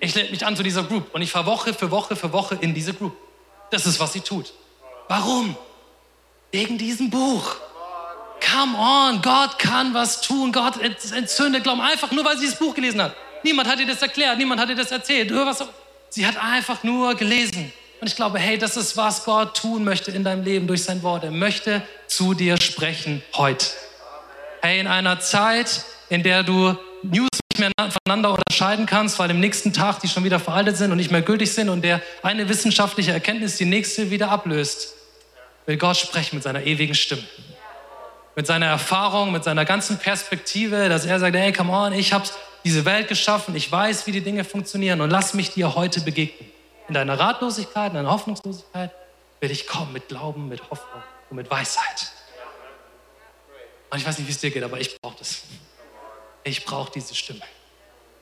Ich lehne mich an zu dieser Group und ich fahre Woche für Woche für Woche in diese Group. Das ist, was sie tut. Warum? Wegen diesem Buch. Come on, Gott kann was tun. Gott entzündet Glauben einfach nur, weil sie das Buch gelesen hat. Niemand hat ihr das erklärt, niemand hat ihr das erzählt. Sie hat einfach nur gelesen. Und ich glaube, hey, das ist, was Gott tun möchte in deinem Leben durch sein Wort. Er möchte zu dir sprechen heute. Hey, in einer Zeit, in der du News mehr voneinander unterscheiden kannst, weil im nächsten Tag die schon wieder veraltet sind und nicht mehr gültig sind und der eine wissenschaftliche Erkenntnis die nächste wieder ablöst, will Gott sprechen mit seiner ewigen Stimme. Mit seiner Erfahrung, mit seiner ganzen Perspektive, dass er sagt, hey, come on, ich habe diese Welt geschaffen, ich weiß, wie die Dinge funktionieren und lass mich dir heute begegnen in deiner Ratlosigkeit, in deiner Hoffnungslosigkeit, will ich kommen mit Glauben, mit Hoffnung und mit Weisheit. Und ich weiß nicht, wie es dir geht, aber ich brauche das. Ich brauche diese Stimme.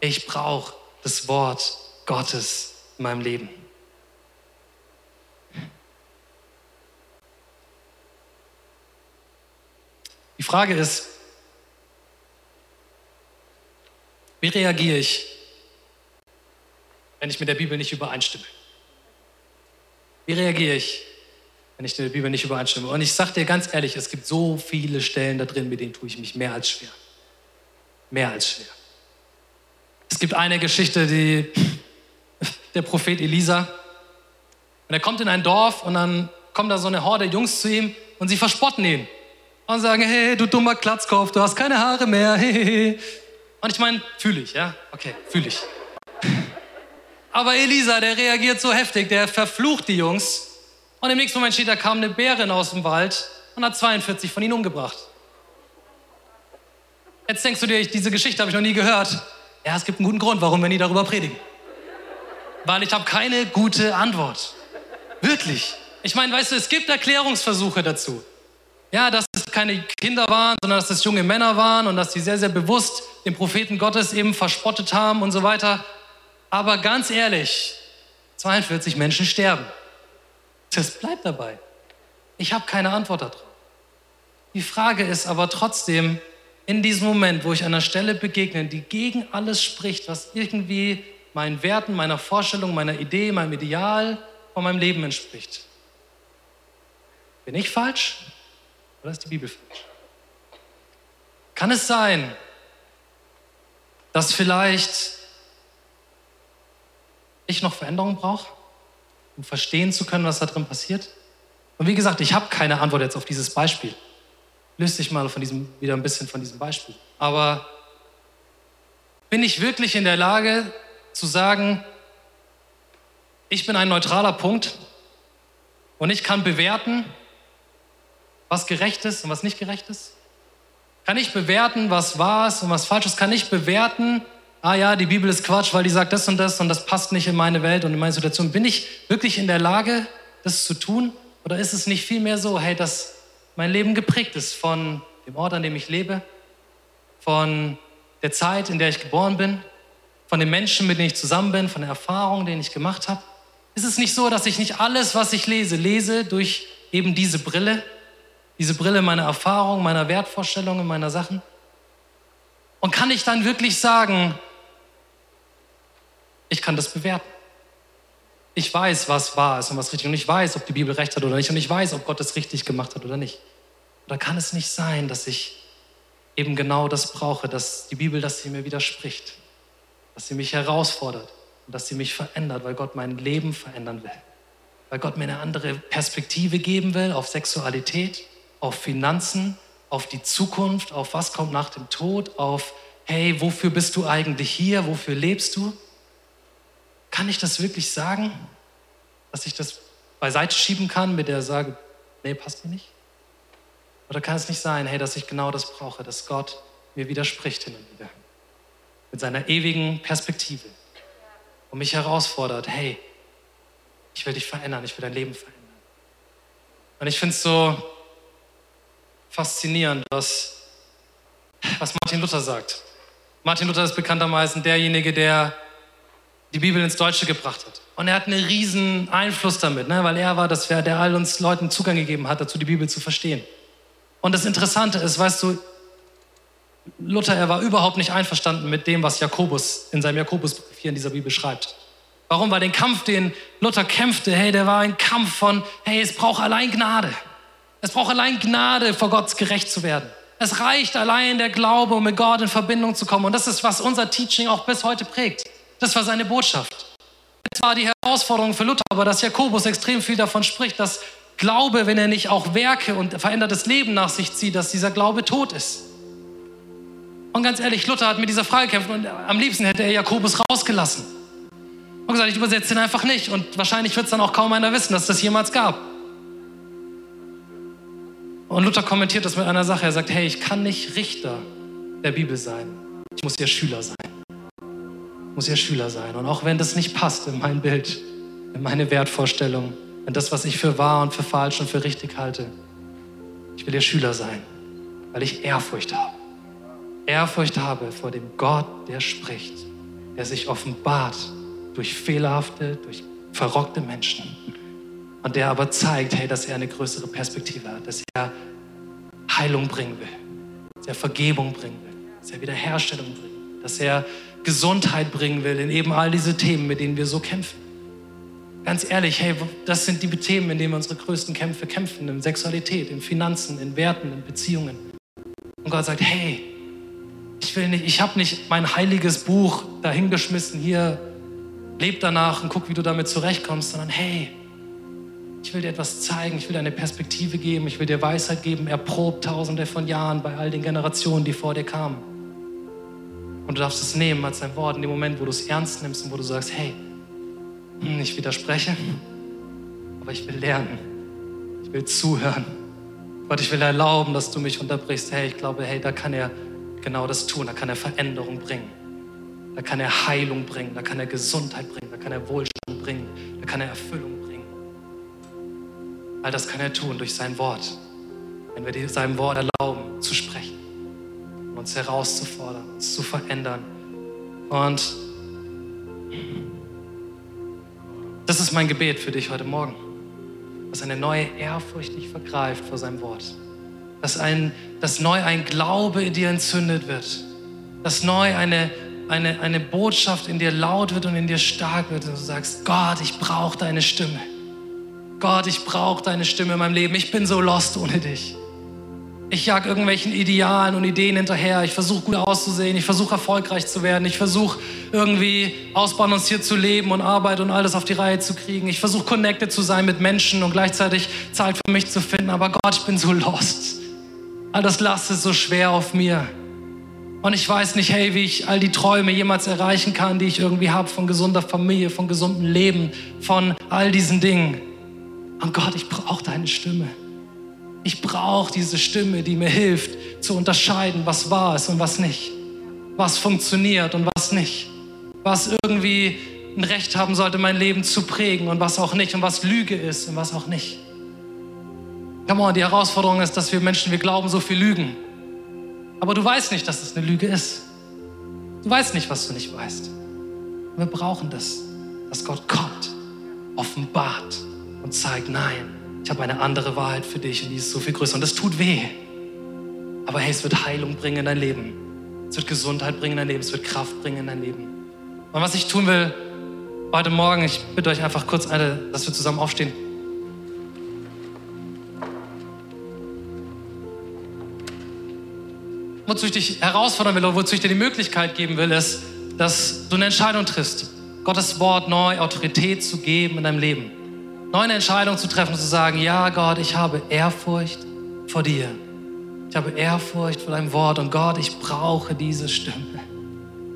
Ich brauche das Wort Gottes in meinem Leben. Die Frage ist, wie reagiere ich, wenn ich mit der Bibel nicht übereinstimme? Wie reagiere ich, wenn ich der Bibel nicht übereinstimme. Und ich sage dir ganz ehrlich, es gibt so viele Stellen da drin, mit denen tue ich mich mehr als schwer. Mehr als schwer. Es gibt eine Geschichte, die der Prophet Elisa, und er kommt in ein Dorf und dann kommt da so eine Horde Jungs zu ihm und sie verspotten ihn und sagen, hey, du dummer Klatzkopf, du hast keine Haare mehr. Und ich meine, fühle ich, ja? Okay, fühle ich. Aber Elisa, der reagiert so heftig, der verflucht die Jungs. Und im nächsten Moment steht, da kam eine Bärin aus dem Wald und hat 42 von ihnen umgebracht. Jetzt denkst du dir, diese Geschichte habe ich noch nie gehört. Ja, es gibt einen guten Grund, warum wir nie darüber predigen. Weil ich habe keine gute Antwort. Wirklich. Ich meine, weißt du, es gibt Erklärungsversuche dazu. Ja, dass es keine Kinder waren, sondern dass es junge Männer waren und dass sie sehr, sehr bewusst den Propheten Gottes eben verspottet haben und so weiter. Aber ganz ehrlich, 42 Menschen sterben. Das bleibt dabei. Ich habe keine Antwort darauf. Die Frage ist aber trotzdem, in diesem Moment, wo ich einer Stelle begegne, die gegen alles spricht, was irgendwie meinen Werten, meiner Vorstellung, meiner Idee, meinem Ideal von meinem Leben entspricht. Bin ich falsch oder ist die Bibel falsch? Kann es sein, dass vielleicht ich noch Veränderung brauche, um verstehen zu können, was da drin passiert? Und wie gesagt, ich habe keine Antwort jetzt auf dieses Beispiel. Löst dich mal von diesem, wieder ein bisschen von diesem Beispiel. Aber bin ich wirklich in der Lage zu sagen, ich bin ein neutraler Punkt und ich kann bewerten, was gerecht ist und was nicht gerecht ist? Kann ich bewerten, was wahr ist und was falsch ist? Kann ich bewerten, ah ja, die Bibel ist Quatsch, weil die sagt das und das und das passt nicht in meine Welt und in meine Situation. Bin ich wirklich in der Lage, das zu tun? Oder ist es nicht vielmehr so, hey, dass mein Leben geprägt ist von dem Ort, an dem ich lebe, von der Zeit, in der ich geboren bin, von den Menschen, mit denen ich zusammen bin, von der Erfahrung, die ich gemacht habe? Ist es nicht so, dass ich nicht alles, was ich lese, lese durch eben diese Brille, diese Brille meiner Erfahrung, meiner Wertvorstellungen, meiner Sachen? Und kann ich dann wirklich sagen, ich kann das bewerten. Ich weiß, was wahr ist und was richtig. Und ich weiß, ob die Bibel recht hat oder nicht. Und ich weiß, ob Gott es richtig gemacht hat oder nicht. Oder kann es nicht sein, dass ich eben genau das brauche, dass die Bibel, dass sie mir widerspricht, dass sie mich herausfordert und dass sie mich verändert, weil Gott mein Leben verändern will. Weil Gott mir eine andere Perspektive geben will auf Sexualität, auf Finanzen, auf die Zukunft, auf was kommt nach dem Tod, auf, hey, wofür bist du eigentlich hier, wofür lebst du? Kann ich das wirklich sagen, dass ich das beiseite schieben kann mit der Sage, nee, passt mir nicht? Oder kann es nicht sein, hey, dass ich genau das brauche, dass Gott mir widerspricht hin und wieder? Mit seiner ewigen Perspektive und mich herausfordert, hey, ich will dich verändern, ich will dein Leben verändern. Und ich finde es so faszinierend, was, was Martin Luther sagt. Martin Luther ist bekanntermaßen derjenige, der die Bibel ins Deutsche gebracht hat. Und er hat einen riesen Einfluss damit, ne? weil er war das, der all uns Leuten Zugang gegeben hat, dazu die Bibel zu verstehen. Und das Interessante ist, weißt du, Luther, er war überhaupt nicht einverstanden mit dem, was Jakobus in seinem Jakobusbrief hier in dieser Bibel schreibt. Warum? Weil den Kampf, den Luther kämpfte, hey, der war ein Kampf von, hey, es braucht allein Gnade. Es braucht allein Gnade, vor Gott gerecht zu werden. Es reicht allein der Glaube, um mit Gott in Verbindung zu kommen. Und das ist, was unser Teaching auch bis heute prägt. Das war seine Botschaft. Das war die Herausforderung für Luther, aber dass Jakobus extrem viel davon spricht, dass Glaube, wenn er nicht auch Werke und verändertes Leben nach sich zieht, dass dieser Glaube tot ist. Und ganz ehrlich, Luther hat mit dieser Frage gekämpft und am liebsten hätte er Jakobus rausgelassen. Und gesagt, ich übersetze ihn einfach nicht. Und wahrscheinlich wird es dann auch kaum einer wissen, dass das jemals gab. Und Luther kommentiert das mit einer Sache. Er sagt, hey, ich kann nicht Richter der Bibel sein. Ich muss ihr Schüler sein muss ja Schüler sein. Und auch wenn das nicht passt in mein Bild, in meine Wertvorstellung, in das, was ich für wahr und für falsch und für richtig halte, ich will ihr Schüler sein, weil ich Ehrfurcht habe. Ehrfurcht habe vor dem Gott, der spricht, der sich offenbart durch fehlerhafte, durch verrockte Menschen. Und der aber zeigt, hey, dass er eine größere Perspektive hat, dass er Heilung bringen will, dass er Vergebung bringen will, dass er Wiederherstellung bringen will, dass er Gesundheit bringen will in eben all diese Themen, mit denen wir so kämpfen. ganz ehrlich, hey, das sind die Themen, in denen wir unsere größten Kämpfe kämpfen, in Sexualität, in Finanzen, in Werten, in Beziehungen. Und Gott sagt, hey, ich will nicht, ich habe nicht mein heiliges Buch dahingeschmissen, hier, leb danach und guck, wie du damit zurechtkommst, sondern hey, ich will dir etwas zeigen, ich will dir eine Perspektive geben, ich will dir Weisheit geben, erprobt tausende von Jahren bei all den Generationen, die vor dir kamen. Und du darfst es nehmen als ein Wort in dem Moment, wo du es ernst nimmst und wo du sagst, hey, hm, ich widerspreche, aber ich will lernen. Ich will zuhören. Gott, ich will erlauben, dass du mich unterbrichst. Hey, ich glaube, hey, da kann er genau das tun. Da kann er Veränderung bringen. Da kann er Heilung bringen. Da kann er Gesundheit bringen. Da kann er Wohlstand bringen. Da kann er Erfüllung bringen. All das kann er tun durch sein Wort. Wenn wir seinem Wort erlauben, zu sprechen, uns herauszufordern, uns zu verändern. Und das ist mein Gebet für dich heute Morgen. Dass eine neue Ehrfurcht dich vergreift vor seinem Wort. Dass, ein, dass neu ein Glaube in dir entzündet wird. Dass neu eine, eine, eine Botschaft in dir laut wird und in dir stark wird. Und du sagst, Gott, ich brauche deine Stimme. Gott, ich brauche deine Stimme in meinem Leben. Ich bin so lost ohne dich. Ich jag irgendwelchen Idealen und Ideen hinterher. Ich versuche gut auszusehen. Ich versuche erfolgreich zu werden. Ich versuche irgendwie ausbalanciert zu leben und Arbeit und alles auf die Reihe zu kriegen. Ich versuche connected zu sein mit Menschen und gleichzeitig Zeit für mich zu finden. Aber Gott, ich bin so lost. All das Last ist so schwer auf mir. Und ich weiß nicht, hey, wie ich all die Träume jemals erreichen kann, die ich irgendwie habe von gesunder Familie, von gesundem Leben, von all diesen Dingen. Und Gott, ich brauche deine Stimme. Ich brauche diese Stimme, die mir hilft zu unterscheiden, was wahr ist und was nicht. Was funktioniert und was nicht. Was irgendwie ein Recht haben sollte, mein Leben zu prägen und was auch nicht. Und was Lüge ist und was auch nicht. Come on, die Herausforderung ist, dass wir Menschen, wir glauben so viel Lügen. Aber du weißt nicht, dass es eine Lüge ist. Du weißt nicht, was du nicht weißt. Wir brauchen das, dass Gott kommt, offenbart und zeigt, nein, ich habe eine andere Wahrheit für dich und die ist so viel größer. Und das tut weh. Aber hey, es wird Heilung bringen in dein Leben. Es wird Gesundheit bringen in dein Leben. Es wird Kraft bringen in dein Leben. Und was ich tun will heute Morgen, ich bitte euch einfach kurz, eine, dass wir zusammen aufstehen. Wozu ich dich herausfordern will oder wozu ich dir die Möglichkeit geben will, ist, dass du eine Entscheidung triffst, Gottes Wort neu Autorität zu geben in deinem Leben neu eine Entscheidung zu treffen und zu sagen, ja Gott, ich habe Ehrfurcht vor dir. Ich habe Ehrfurcht vor deinem Wort und Gott, ich brauche diese Stimme.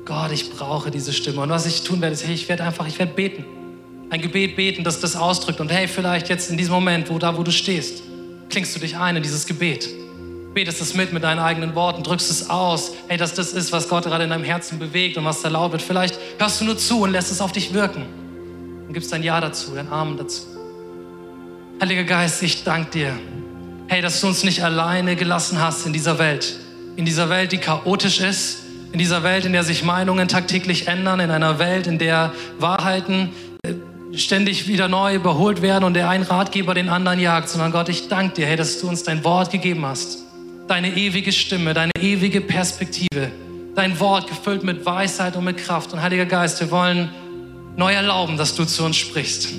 Gott, ich brauche diese Stimme. Und was ich tun werde, ist, hey, ich werde einfach, ich werde beten. Ein Gebet beten, das das ausdrückt. Und hey, vielleicht jetzt in diesem Moment, wo da, wo du stehst, klingst du dich ein in dieses Gebet. Betest es mit mit deinen eigenen Worten, drückst es aus. Hey, dass das ist, was Gott gerade in deinem Herzen bewegt und was da laut wird. Vielleicht hörst du nur zu und lässt es auf dich wirken. Und gibst dein Ja dazu, dein Amen dazu. Heiliger Geist, ich danke dir. Hey, dass du uns nicht alleine gelassen hast in dieser Welt. In dieser Welt, die chaotisch ist. In dieser Welt, in der sich Meinungen tagtäglich ändern. In einer Welt, in der Wahrheiten äh, ständig wieder neu überholt werden und der ein Ratgeber den anderen jagt. Sondern Gott, ich danke dir, hey, dass du uns dein Wort gegeben hast. Deine ewige Stimme, deine ewige Perspektive. Dein Wort gefüllt mit Weisheit und mit Kraft. Und Heiliger Geist, wir wollen neu erlauben, dass du zu uns sprichst.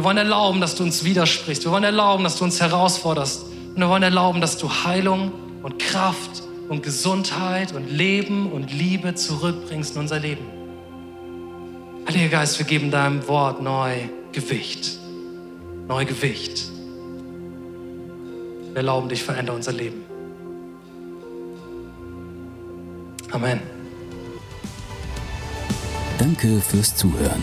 Wir wollen erlauben, dass du uns widersprichst. Wir wollen erlauben, dass du uns herausforderst. Und wir wollen erlauben, dass du Heilung und Kraft und Gesundheit und Leben und Liebe zurückbringst in unser Leben. Heiliger Geist, wir geben deinem Wort neu Gewicht. Neu Gewicht. Wir erlauben dich, verändere unser Leben. Amen. Danke fürs Zuhören.